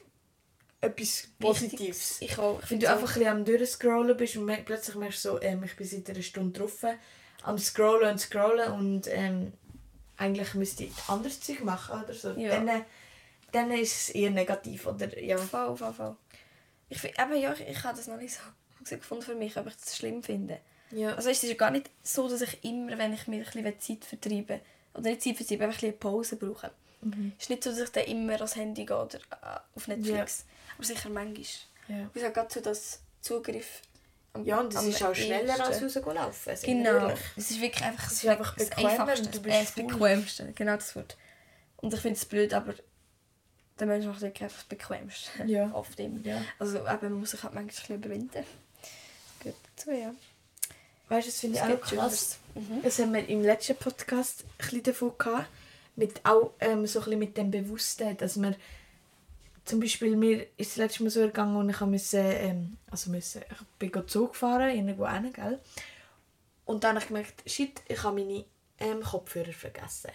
etwas Positives. Ich auch. Ich Wenn finde du einfach ein bisschen am durchscrollen bist und plötzlich merkst du so, ähm, ich bin seit einer Stunde drauf, am scrollen und scrollen und ähm, eigentlich müsste ich anderes Zeug machen oder so. Ja. Dann, äh, dann ist es eher negativ, oder? Ja. Voll, voll, voll. Ich, find- eben, ja, ich, ich habe das noch nicht so so gefunden für mich, ob ich das schlimm finde. ja. Also es ist ja gar nicht so, dass ich immer, wenn ich mir ein bisschen Zeit vertreibe, oder nicht Zeit vertreibe, einfach ein bisschen Pause brauche. Mhm. Es ist nicht so, dass ich dann immer ans Handy gehe oder äh, auf Netflix. Aber sicher manchmal. Ja. Ich sage gerade so, dass Zugriff am ja, und es ist auch schneller als sind wir Genau. ehrlich. Es ist wirklich einfach, Es ist einfach das Einfachste, und du bist äh, das faul. Bequemste. Genau das Wort. Und ich finde es blöd, aber der Mensch macht wirklich einfach das Bequemste. Ja. Oft immer. Ja. Also eben, man muss sich halt manchmal ein bisschen überwinden. Gut dazu, ja. Weißt du, das finde ich auch krass. Mhm. Das haben wir im letzten Podcast ein bisschen davon gehabt. Mit, auch ähm, so ein bisschen mit dem Bewussten, dass wir zum Beispiel mir ist das letzte Mal so gegangen und ich musste, ähm, also müssen, ich bin go Zug fahren, irgendwo hin, gell? Und dann habe ich gemerkt, shit, ich habe meine ähm, Kopfhörer vergessen.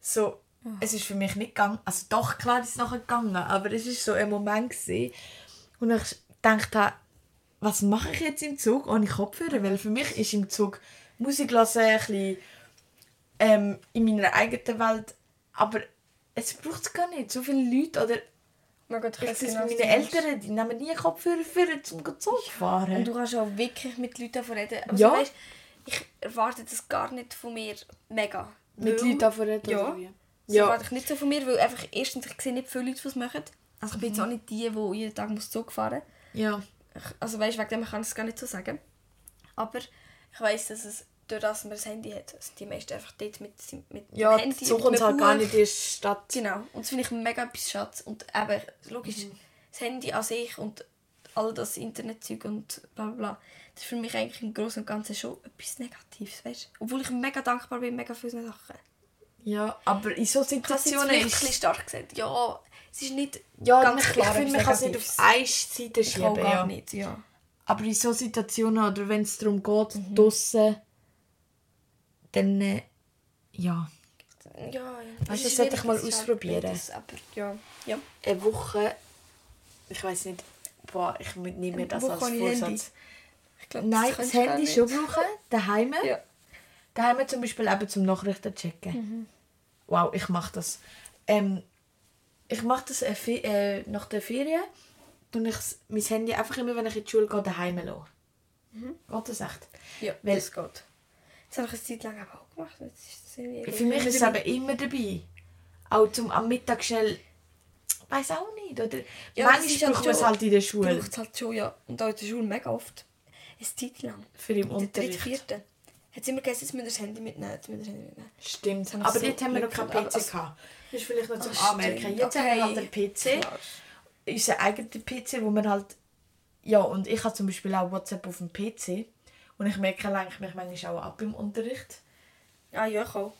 So, es ist für mich nicht gegangen, also doch, klar ist es nachher gegangen, aber es ist so ein Moment gewesen, und ich dachte, was mache ich jetzt im Zug ohne Kopfhörer? Weil für mich ist im Zug Musik hören ein bisschen ähm, in meiner eigenen Welt, aber es braucht es gar nicht. So viele Leute oder Mein Gott, ich genau, meinst. Eltern, die nehmen nie Kopfhörer für, zum Zug fahren. Und du kannst auch wirklich mit Leuten davon reden. Aber Ja. weißt, ich erwarte das gar nicht von mir mega. mit Weil- Leuten davon reden Ja. wie? Das Ja. erwarte ich nicht so von mir, weil einfach erstens, ich sehe nicht viele Leute, die es machen. Also ich bin jetzt auch nicht die, die jeden Tag muss Zug fahren Ja. Ich- Also weißt, wegen dem kann ich es gar nicht so sagen. Aber ich weiß, dass es durch das man das Handy hat, sind die meisten einfach dort mit, mit Ja, dem Handy. so mit kommt es halt gar nicht in die Stadt. Genau. Und das finde ich mega etwas Schatz. Und eben, logisch, Mhm. das Handy an sich und all das Internetzeug und bla bla bla. Das ist für mich eigentlich im Großen und Ganzen schon etwas Negatives, weißt du? Obwohl ich mega dankbar bin, mega für solche Sachen. Ja, aber in solchen Ich habe es Situationen stark gesagt. Ja, es ist nicht ja, ganz ich, klar ich finde, man kann es nicht auf eine Seite Ich schieben. gar Ja. nicht, ja. Aber in solchen Situationen oder wenn es darum geht, Mhm. draussen, dann äh, ja. Ja, ja. Weißt das sollte ich mal halt ausprobieren. beides, Aber ja, ja. Eine Woche, ich weiß nicht, boah, ich nehme mir das als Vorsatz. Glaub, Nein, das gar Handy schon brauchen, daheim. Ja. Daheim zum Beispiel eben zum Nachrichten checken. Mhm. Wow, ich mache das. Ähm, ich mache das äh, äh, nach der Ferien. Und ich mein Handy einfach immer, wenn ich in die Schule gehe, daheim lassen. Mhm. Geht das echt? Ja, Weil- das geht. Das habe ich eine Zeit lang aber auch gemacht. Jetzt ist das irgendwie Für mich ist es aber immer dabei. Auch zum am Mittag schnell. Weiß auch nicht. Oder Ja, manchmal halt braucht man es halt in der Schule. braucht es halt schon, ja. Und auch in der Schule mega oft. Eine Zeit lang. Für im Unterricht. vierten. Hat es immer gesagt, jetzt müssen wir das Handy mitnehmen. Jetzt müssen wir das Handy mitnehmen. Stimmt. Ich Aber so dort haben wir noch keinen. PC Also- gehabt. Das ist vielleicht noch zum Ach, Anmerken. Jetzt haben wir halt Okay. einen PC. Klar. Unser eigener PC, wo man halt... Ja, und ich habe zum Beispiel auch WhatsApp auf dem PC. Und ich merke, lenke mich manchmal auch ab im Unterricht. Ah ja, auch.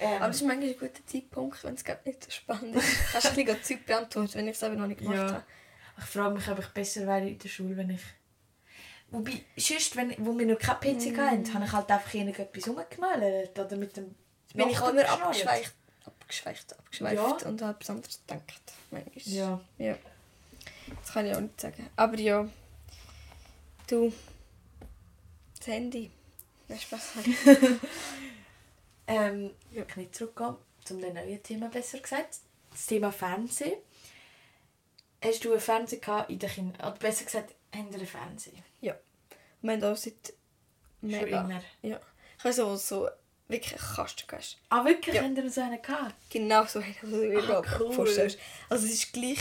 Ähm, Aber das ist manchmal ein guter Zeitpunkt, wenn es gerade nicht so spannend ist. Kannst du ein bisschen Zeug beantworten, wenn ich es eben noch nicht gemacht Ja. habe. Ich frage mich, ob ich besser wäre in der Schule, wenn ich... Wobei, sonst, wenn, wo wir noch keinen PC hatten, habe ich halt einfach irgendetwas rumgemalt. Oder mit dem... Bin ich immer geschnallt. abgeschweift, abgeschweift, abgeschweift Ja. und habe etwas anderes gedacht. Manchmal. Ja. ja. Das kann ich auch nicht sagen. Aber ja, du, das Handy. Nein, Spaß. Ähm, ja, kann ich zurückgehen zum neuen Thema, besser gesagt. Das Thema Fernsehen. Hast du einen Fernseher gehabt in der Kinder... Oder besser gesagt, haben ihr einen Fernseher? ja. Wir haben auch seit Schon mega... immer. Ja. Ich weiß so, so wirklich einen Kasten gehabt. Ah, wirklich? Ja. Haben ihr so einen gehabt? Genau so hätte ich mir Ah, das cool. vorstellst. Also es ist gleich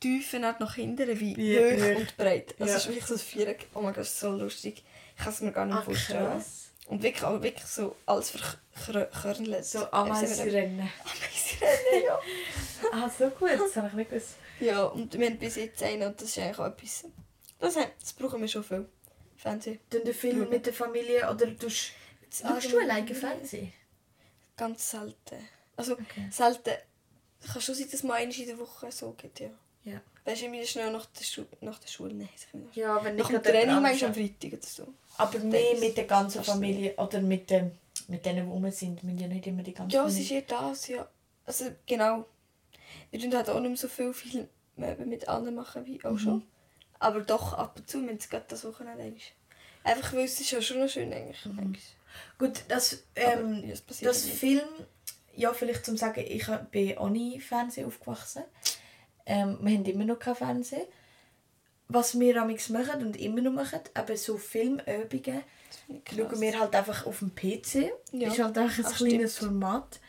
Tiefenart nach hinten wie Wie hoch hoch. und breit. Also Ja. es ist wirklich so ein Viereck. Oh mein Gott, das ist so lustig. Ich kann es mir gar nicht Ah, vorstellen. krass. Und wirklich, aber wirklich so alles verkörnelt. So Ameisenrennen. Ameisenrennen, ja. Ah, so gut. Das habe ich nicht gewusst. Ja, und wir haben bis jetzt einen und das ist eigentlich auch etwas... Das, das brauchen wir schon viel. Fernsehen. Tun du Film mit der Familie oder Jetzt Schaust du alleine Fernsehen? Ganz selten. Also Okay. selten. Es kann schon sein, dass es mal einmal in der Woche so geht, ja. Ja. Weißt du, immer schnell nach der, Schu nach der Schule. Nein, ich nicht. Ja, wenn Nach nicht dem Training manchmal am Freitag oder so. Aber mehr mit der ganzen Familie oder mit, dem, mit denen, die rum sind. Wir sind ja nicht immer die ganze Ja, es ist eher das, ja. Also genau. Wir tun halt auch nicht mehr so viel Film mit anderen machen wie auch schon. Aber doch ab und zu, wenn es gerade das Wochenende ist. Einfach weil es ist ja schon noch schön eigentlich. manchmal. Gut, das, ähm, das nicht. Film, ja, vielleicht zum sagen, ich bin ohne Fernsehen aufgewachsen. Ähm, wir haben immer noch kein Fernsehen. Was wir amigs machen und immer noch machen, eben so Filmübungen, schauen wir halt einfach auf dem PC. Ja. Ist halt einfach ein Ach, kleines stimmt. Format.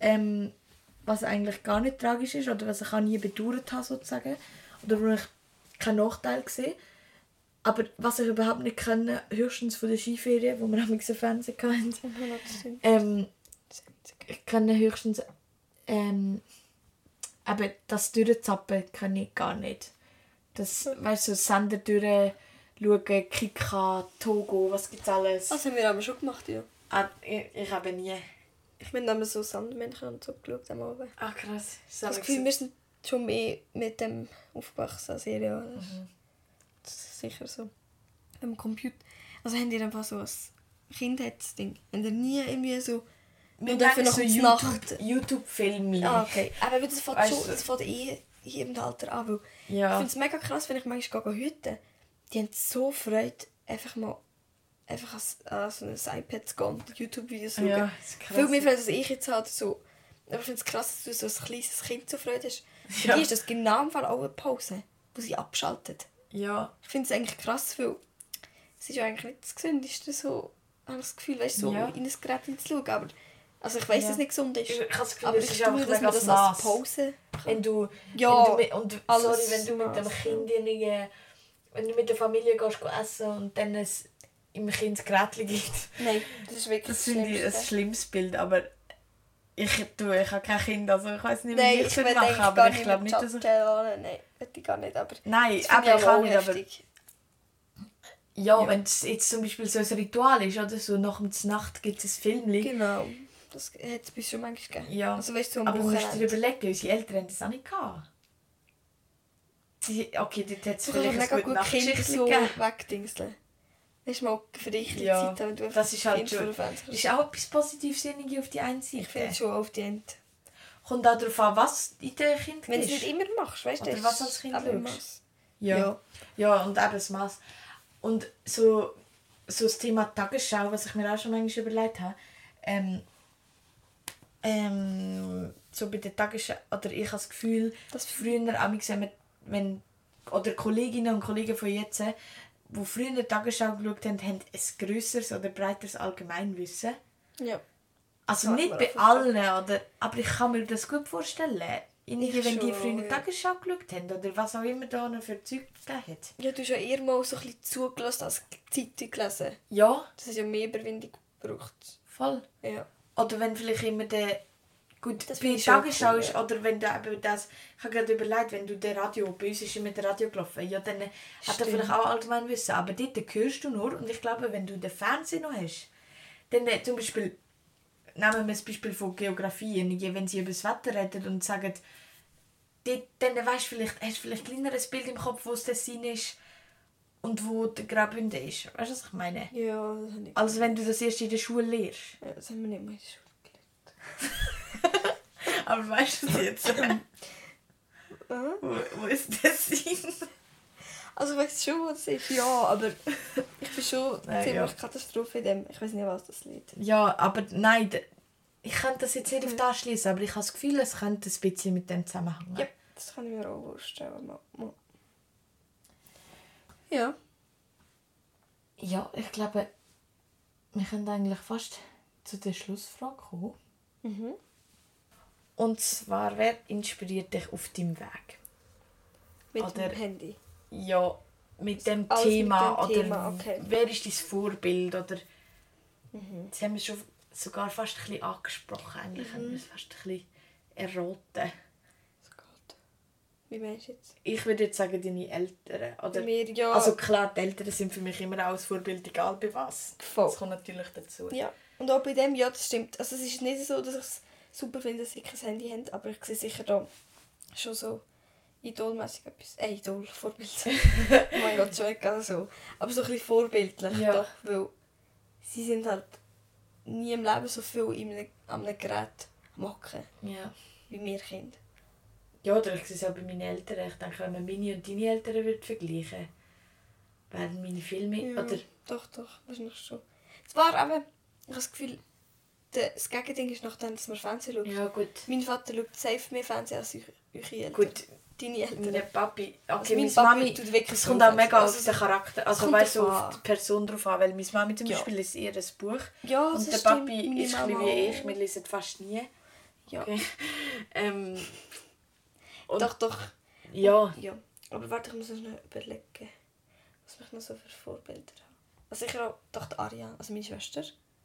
Ähm, was eigentlich gar nicht tragisch ist oder was ich auch nie bedauert habe sozusagen. Oder wo ich keinen Nachteil sehe. Aber was ich überhaupt nicht kenne, höchstens von der Skiferien, wo wir amigs einen Fernseher hatten. Ähm, ich kenne höchstens ähm, eben das Durchzappen kann ich gar nicht. Das, weißt du, Sender durch schauen, Kika, Togo, was gibt's alles. Das haben wir aber schon gemacht, ja. Ah, ich, ich habe nie. Ich bin dann so Sandmännchen und so geschaut am Abend. Ah krass. Habe das Gefühl, wir sind schon mehr mit dem aufgewachsen als ihr, ja. Das, Mhm. das ist sicher so. Am Computer. Also haben ihr einfach so ein Kindheitsding. Habt ihr nie irgendwie so... wir Und dafür noch so Nacht. YouTube, YouTube-Filme. Ah, okay. Aber das fängt Weißt schon das fängt eh in jedem Alter an. Weil Ich Ja. finde es mega krass, wenn ich manchmal gehe hüten. Die haben so Freude, einfach mal einfach an, an so ein iPad zu gehen und YouTube-Videos zu schauen. Ja, das ist krass. Viel mehr Freude, als ich jetzt habe. So. Aber ich finde es krass, dass du so ein kleines Kind so Freude hast. Für Ja. die ist das genau im Fall auch eine Pause, wo sie abschaltet. Ja. Ich finde es eigentlich krass, weil es ist ja eigentlich nicht das Gesündeste, so, habe ich das Gefühl, weißt, so Ja. in ein Gerät hinzuschauen. Aber, also ich weiß, Ja. dass es nicht gesund ist. Ich, ich habe das Gefühl, aber es ich ist tue, einfach dass man das als Pause Wenn du, Ja, wenn du mit, und alles sorry, wenn du mit dem Kind irgendwie, wenn du mit der Familie gehst, go essen und dann es im Kind das Gerät gibt. Nein, das ist wirklich Das finde ich ein Schlimmste. schlimmes Bild, aber Ich, du, ich habe kein Kind, also ich weiß nicht, wie ich will machen aber ich glaube nicht, dass ich... Nein, ich gar nicht, aber... Nein, das aber ich kann auch nicht, aber... Ja, Ja. wenn es jetzt zum Beispiel so ein Ritual ist oder so, nach der Nacht gibt es ein Film. Genau. Das hat es bis schon manchmal gegeben. Ja. Also weißt du, so aber du musst dir Wochenende. überlegen, unsere Eltern haben das auch nicht gehabt. Sie, okay, dort hat es Du vielleicht mega gut Kinder so wegdingseln. Das ist mal für dich die Ja, Zeit, wenn du das ist halt schon- Fernseher Ist auch etwas Positives auf die einen Seite. Ich finde es schon auf die Ende. Kommt auch darauf an, was in den Kind Wenn du es nicht immer machst, weißt du? Oder das was als Kind schaust. Mass. Ja. Ja. ja. und eben das Maß. Und so, so das Thema Tagesschau, was ich mir auch schon manchmal überlegt habe, ähm, ähm, so bei der Tagesschau, oder ich habe das Gefühl, dass früher, wenn, man- wenn oder Kolleginnen und Kollegen von jetzt, die früher die Tagesschau geschaut haben, haben ein grösseres oder breiteres Allgemeinwissen. Ja. Also nicht bei auch allen, oder, aber ich kann mir das gut vorstellen. Irgendwie, Ich wenn die schon, früher die ja. Tagesschau geschaut haben oder was auch immer da noch für Zeug gegeben hat. Ja, du hast ja eher mal so ein bisschen zugelassen als Zeitung gelesen. Ja, Das hat ja mehr Überwindung gebraucht. voll. Ja. Oder wenn vielleicht immer der gut Das bei Tagesschau cool, ist, ja. oder wenn du eben das, ich habe gerade überlegt, wenn du der Radio, bei uns ist immer der Radio gelaufen, ja dann hat er Stimmt. vielleicht auch allgemein Wissen, aber dort hörst du nur und ich glaube, wenn du den Fernsehen noch hast, dann äh, zum Beispiel, nehmen wir das Beispiel von Geografie, wenn sie über das Wetter reden und sagen, dort, dann weißt du vielleicht, hast du vielleicht ein kleineres Bild im Kopf, wo das Tessin ist und wo der Graubünden ist. Weißt du, was ich meine? Ja, das habe ich. Als wenn du das erst in der Schule lernst. Ja, das haben wir nicht mal in der Schule Aber weißt du es jetzt? gelernt. wo, wo ist der Sinn? Also ich weiß schon, was es ist, ja, aber ich bin schon Nein, ziemlich ja. Katastrophe in dem. Ich weiß nicht, was das Lied. Ja, aber nein, ich könnte das jetzt nicht auf das schließen, aber ich habe das Gefühl, es könnte ein bisschen mit dem zusammenhängen. Ja, das kann ich mir auch vorstellen. Ja. Ja, ich glaube, wir können eigentlich fast zu der Schlussfrage kommen. Mhm. Und zwar, wer inspiriert dich auf deinem Weg? Mit Oder- dem Handy. Ja, mit dem Alles mit Thema dem oder Thema, okay. wer ist dein Vorbild oder Mhm. das haben wir schon sogar fast ein bisschen angesprochen eigentlich Mhm. haben wir es fast ein bisschen erraten. Wie meinst du jetzt? Ich würde jetzt sagen deine Eltern oder mir, ja. also klar die Eltern sind für mich immer auch ein Vorbild egal bei was. Voll. Das kommt natürlich dazu. Ja, und auch bei dem, ja, das stimmt. Also es ist nicht so, dass ich es super finde, dass sie kein Handy haben, aber ich sehe sicher da schon so idolmäßig etwas. Äh, Idol, Vorbild. oh mein Gott, schon ganz so. Aber so ein bisschen vorbildlich Ja. doch, weil sie sind halt nie im Leben so viel in einem, an einem Gerät am Hocken, Ja. wie wir Kinder. Ja, oder ich sehe es auch bei meinen Eltern. Ich denke, wenn man meine und deine Eltern würde vergleichen werden meine Filme oder Doch, doch, wahrscheinlich schon. Zwar aber, ich habe das Gefühl, der- das Gegending ist nachdem, dass man Fernsehen schaut. ja gut Mein Vater schaut safe mehr Fernsehen als eu- eure Eltern. gut Deine Eltern. Mein Papi, Also okay, mein meine Mami, tut wirklich es kommt auch mega Also auf den Charakter, also weißt du, auf die Person drauf an, weil meine Mami zum Ja. Beispiel ist eher ein Buch Ja, und das der stimmt. Papi ist ein wie ich, wir lesen fast nie. Ja. Okay. ähm, und Doch, doch. ja, Ja. Aber warte, ich muss noch überlegen, was mich noch so für Vorbilder haben. Also sicher auch doch die Aria, also meine Schwester.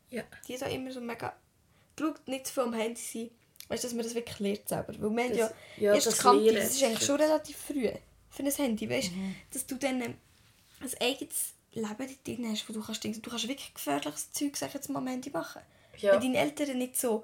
ja, Die hat auch immer so mega... Schaut nicht zu viel am Handy sein. Weißt du, dass man das wirklich lernt selber. Weil haben Das- ja, ja, erst das Lernen das ist eigentlich ist schon relativ früh für ein Handy, weißt Mhm. Dass du dann ähm, ein eigenes Leben drin hast, wo du kannst, denken, du kannst wirklich gefährliches Zeug, sag jetzt mal, am Handy machen. Ja. Wenn deine Eltern nicht so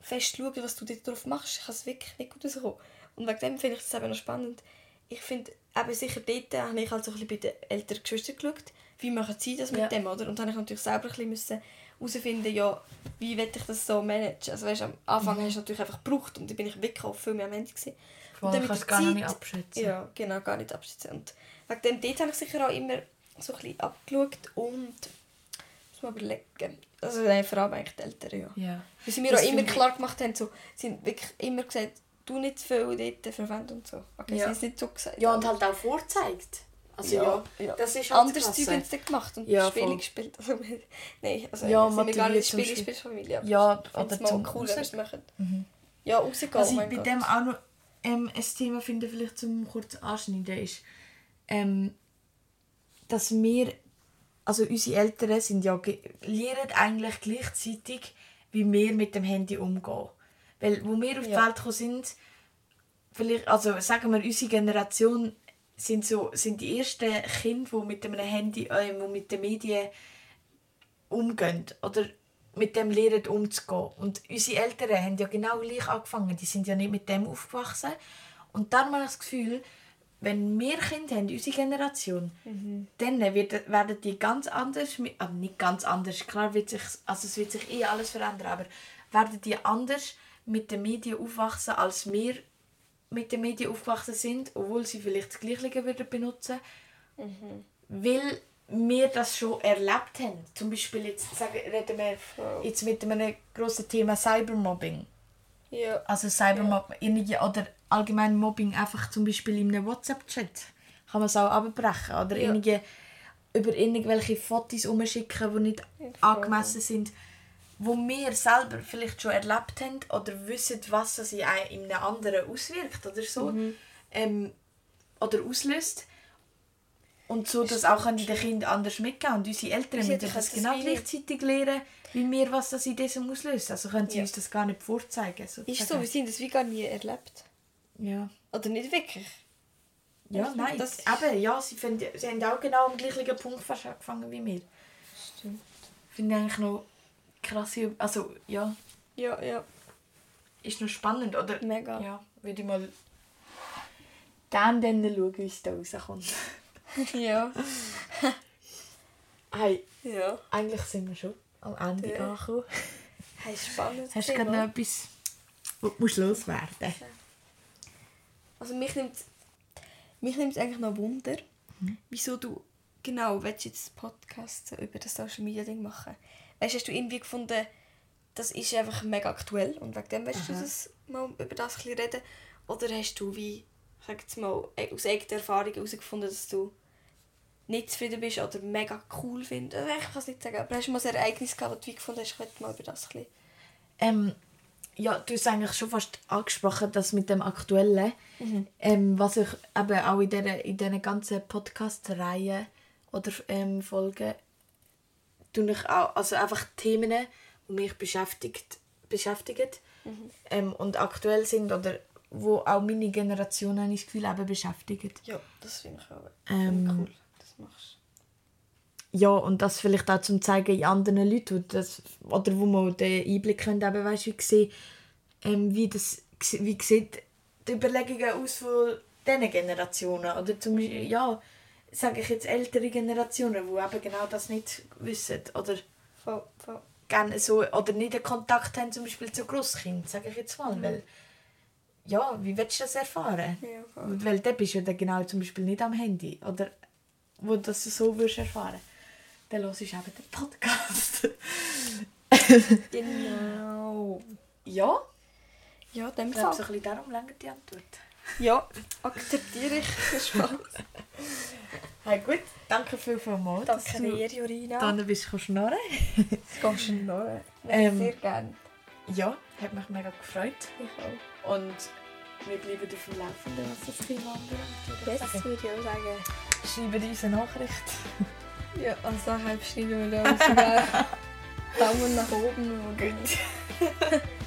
fest schauen, was du dort drauf machst, kann es wirklich nicht gut rauskommen. Und wegen dem finde ich das eben noch spannend. Ich finde, eben sicher dort habe ich halt so ein bisschen bei den älteren Geschwistern geschaut, wie machen sie das mit Ja. dem, oder? Und dann habe ich natürlich selber ein bisschen müssen herausfinden, ja, wie will ich das so managen. Also weißt, am Anfang hast du natürlich einfach gebraucht und dann bin ich wirklich auch viel mehr am Ende gewesen. voll, dann ich mit kann es der gar Zeit- nicht abschätzen. Ja, genau, gar nicht abschätzen. Und wegen dem dort habe ich sicher auch immer so ein bisschen abgeschaut und muss mal überlegen. Also nein, vor allem eigentlich die Eltern, ja. ja. Weil sie mir Das auch immer klar gemacht haben, so, sie haben wirklich immer gesagt, du nicht zu viel dort verwenden und so. Okay, Ja. sie es nicht so gesagt. Ja, und halt auch vorzeigt. Also ja, Ja, ja. das ist halt Anders Zeug haben sie gemacht und Ja, Spiele voll. gespielt. Also, nein, also Ja, sind wir gar nicht Spiele, Spiel. Spielfamilie. aber Ja, oder zum cool, wenn wir machen. Mhm. Ja, rausgehen, Was oh ich bei Gott. dem auch noch ähm, ein Thema finde, vielleicht zum kurz anschneiden, ist, ähm, dass wir, also unsere Eltern sind ja, lernen eigentlich gleichzeitig, wie wir mit dem Handy umgehen. Weil, wo wir auf Ja. die Welt gekommen sind, vielleicht, also sagen wir, unsere Generation sind, so, sind die ersten Kinder, die mit einem Handy, äh, die mit den Medien umgehen. Oder mit dem lernen umzugehen. Und unsere Eltern haben ja genau gleich angefangen. Die sind ja nicht mit dem aufgewachsen. Und dann habe ich das Gefühl, wenn wir Kinder haben, unsere Generation, dann wird, werden die ganz anders, also nicht ganz anders, klar wird sich, also es wird sich eh alles verändern, aber werden die anders mit den Medien aufwachsen, als wir mit den Medien aufgewachsen sind, obwohl sie vielleicht das Gleiche würden benutzen, weil wir das schon erlebt haben. Zum Beispiel jetzt sagen, reden wir jetzt mit einem grossen Thema Cybermobbing. Ja. Also Cybermobbing oder allgemein Mobbing einfach zum Beispiel in einem WhatsApp-Chat kann man es auch abbrechen oder Ja. über irgendwelche Fotos umschicken, die nicht Ja, angemessen sind, wo wir selber vielleicht schon erlebt haben oder wissen, was das in ein- in einem anderen auswirkt oder so Mhm. ähm, oder auslöst. Und so, dass auch an die Kinder anders mitgehen. Und unsere Eltern müssen das genau gleichzeitig lernen, wie wir, was das in diesem auslöst. Also können sie Ja. uns das gar nicht vorzeigen. Ist so, sozusagen. wir sind das wie gar nie erlebt. Ja. Oder nicht wirklich. Ja, Echt? nein. Das- eben, ja, sie, finden, sie haben auch genau am gleichen Punkt fast angefangen wie wir. Stimmt. Finde ich eigentlich noch krass. Also, ja, Ja, ja. ist noch spannend. Oder, Mega. Ja, würde ich mal gerne dann schauen, wie es da rauskommt. ja. Hey, Ja. eigentlich sind wir schon am Ende Ja. angekommen. Hey, spannend. Hast du gerade noch etwas, was du musst loswerden Also mich nimmt mich nimmt eigentlich noch Wunder, Mhm. wieso du genau willst jetzt Podcast so über das Social Media Ding machen. Weißt, hast du irgendwie gefunden, das ist einfach mega aktuell und wegen dem willst du das mal über das ein reden? Oder hast du wie, sag jetzt mal, e- aus eigener Erfahrung herausgefunden, dass du nicht zufrieden bist oder mega cool findest? Also, Ich kann es nicht sagen, aber hast du mal ein Ereignis gehabt, wo du wie gefunden hast, ich möchte mal über das ein. Ähm, ja, du hast eigentlich schon fast angesprochen, das mit dem Aktuellen. Ähm, was ich eben auch in diesen in ganzen Podcast-Reihen oder ähm, Folgen tue ich auch, also einfach Themen, die mich beschäftigt, beschäftigen ähm, und aktuell sind oder wo auch meine Generation habe ich das Gefühl eben beschäftigen. Ja, das finde ich auch Ähm, cool, das machst Ja, und das vielleicht auch zum zeigen in anderen Leuten, die das, oder wo man den Einblick können, eben, weißt, wie, sehen, ähm, wie, das, wie sieht die Überlegungen aus von diesen Generationen. Oder zum Beispiel, ja, sage ich jetzt ältere Generationen, die eben genau das nicht wissen. Oder Voll, voll. gerne so, oder nicht den Kontakt haben zum Beispiel zu Grosskindern, sage ich jetzt mal. Weil, ja, wie willst du das erfahren? Ja, voll. Weil dann bist du ja dann genau zum Beispiel nicht am Handy. Oder wo du das so würdest erfahren. Dann hörst du eben den Podcast. Genau. ja, Ja, dem ich glaube, so Fall. ein bisschen darum lange die Antwort. Ja, akzeptiere ich. Das. Hey, gut, danke viel, vielmals, Danke dir, Jorina. da bist du schnurren. Das gehst du noch. Ähm, Sehr gerne. Ja, hat mich mega gefreut. Ich auch. Und wir bleiben auf dem Laufenden, was das Thema anbelangt. sagen. würde ich auch sagen. Schreiben uns eine Nachricht. Ja, also halb schneiden wir da Daumen nach oben. Gut.